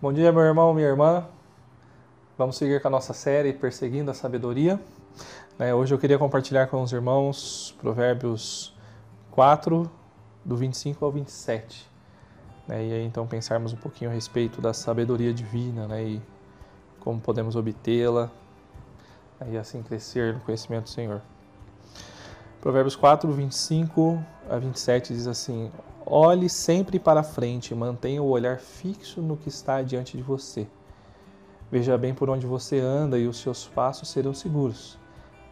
Bom dia, meu irmão, minha irmã. Vamos seguir com a nossa série Perseguindo a Sabedoria. É, hoje eu queria compartilhar com os irmãos Provérbios 4, do 25 ao 27. Né, e aí então pensarmos um pouquinho a respeito da sabedoria divina né, e como podemos obtê-la e assim crescer no conhecimento do Senhor. Provérbios 4, 25 a 27 diz assim: Olhe sempre para frente, mantenha o olhar fixo no que está diante de você. Veja bem por onde você anda e os seus passos serão seguros.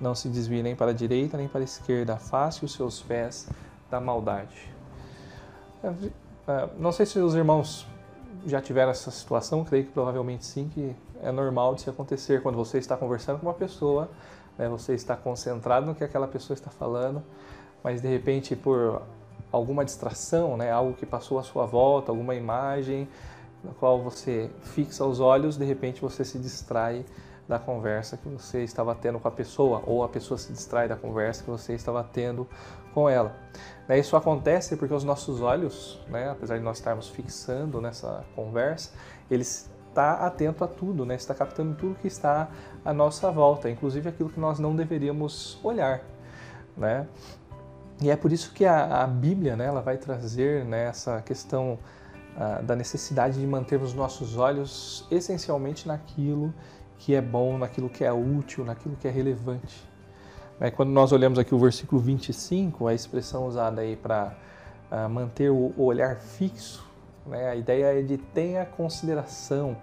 Não se desvie nem para a direita nem para a esquerda, afaste os seus pés da maldade. É, é, não sei se os irmãos já tiveram essa situação, creio que provavelmente sim, que é normal de se acontecer quando você está conversando com uma pessoa, né, você está concentrado no que aquela pessoa está falando, mas de repente por alguma distração, né, algo que passou à sua volta, alguma imagem na qual você fixa os olhos, de repente você se distrai da conversa que você estava tendo com a pessoa, ou a pessoa se distrai da conversa que você estava tendo com ela. Isso acontece porque os nossos olhos, né, apesar de nós estarmos fixando nessa conversa, eles está atento a tudo, né? está captando tudo que está à nossa volta, inclusive aquilo que nós não deveríamos olhar. Né? E é por isso que a, a Bíblia né, ela vai trazer né, essa questão uh, da necessidade de mantermos nossos olhos essencialmente naquilo que é bom, naquilo que é útil, naquilo que é relevante. Né, quando nós olhamos aqui o versículo 25, a expressão usada aí para uh, manter o, o olhar fixo, né, a ideia é de tenha consideração,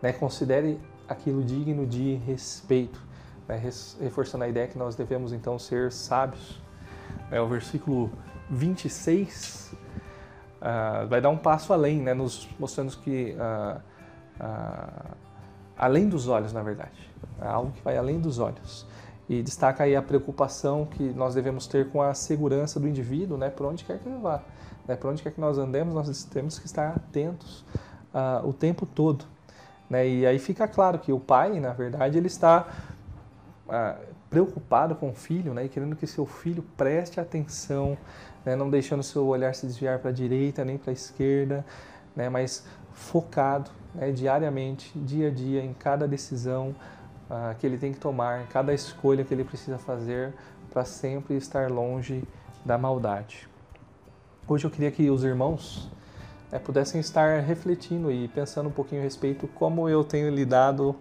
né, considere aquilo digno de respeito, né, reforçando a ideia que nós devemos então ser sábios é, o versículo 26 uh, ah, vai dar um passo além, né, nos mostrando que uh, uh, além dos olhos, na verdade, é algo que vai além dos olhos. E destaca aí a preocupação que nós devemos ter com a segurança do indivíduo, né, por onde quer que ele vá, né, por onde quer que nós andemos, nós temos que estar atentos o tempo todo. Né, e aí fica claro que o pai, na verdade, ele está preocupado com o filho, né, e querendo que seu filho preste atenção, né, não deixando seu olhar se desviar para a direita nem para a esquerda, né, mas focado né, diariamente, dia a dia, em cada decisão uh, que ele tem que tomar, em cada escolha que ele precisa fazer para sempre estar longe da maldade. Hoje eu queria que os irmãos né, pudessem estar refletindo e pensando um pouquinho a respeito como eu tenho lidado com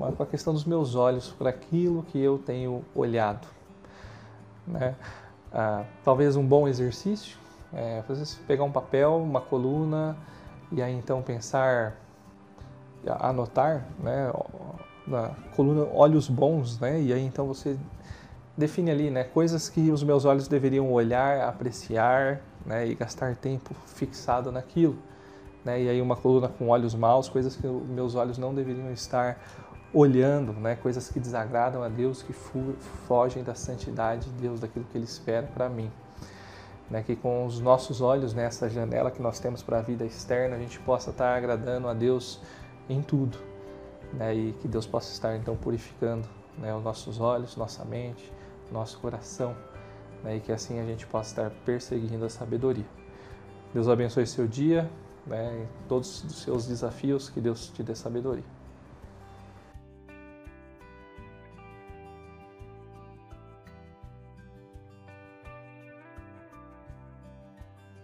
a questão dos meus olhos para aquilo que eu tenho olhado. Né? Ah, talvez um bom exercício é você pegar um papel, uma coluna e aí então pensar, anotar, né, na coluna olhos bons, né, e aí então você define ali, né, coisas que os meus olhos deveriam olhar, apreciar, né, e gastar tempo fixado naquilo, né, e aí uma coluna com olhos maus, coisas que meus olhos não deveriam estar olhando né, coisas que desagradam a Deus, que fogem da santidade de Deus, daquilo que Ele espera para mim. Né, que com os nossos olhos nessa janela que nós temos para a vida externa, a gente possa estar agradando a Deus em tudo. Né, e que Deus possa estar então purificando né, os nossos olhos, nossa mente, nosso coração. Né, e que assim a gente possa estar perseguindo a sabedoria. Deus abençoe seu dia, né, todos os seus desafios, que Deus te dê sabedoria.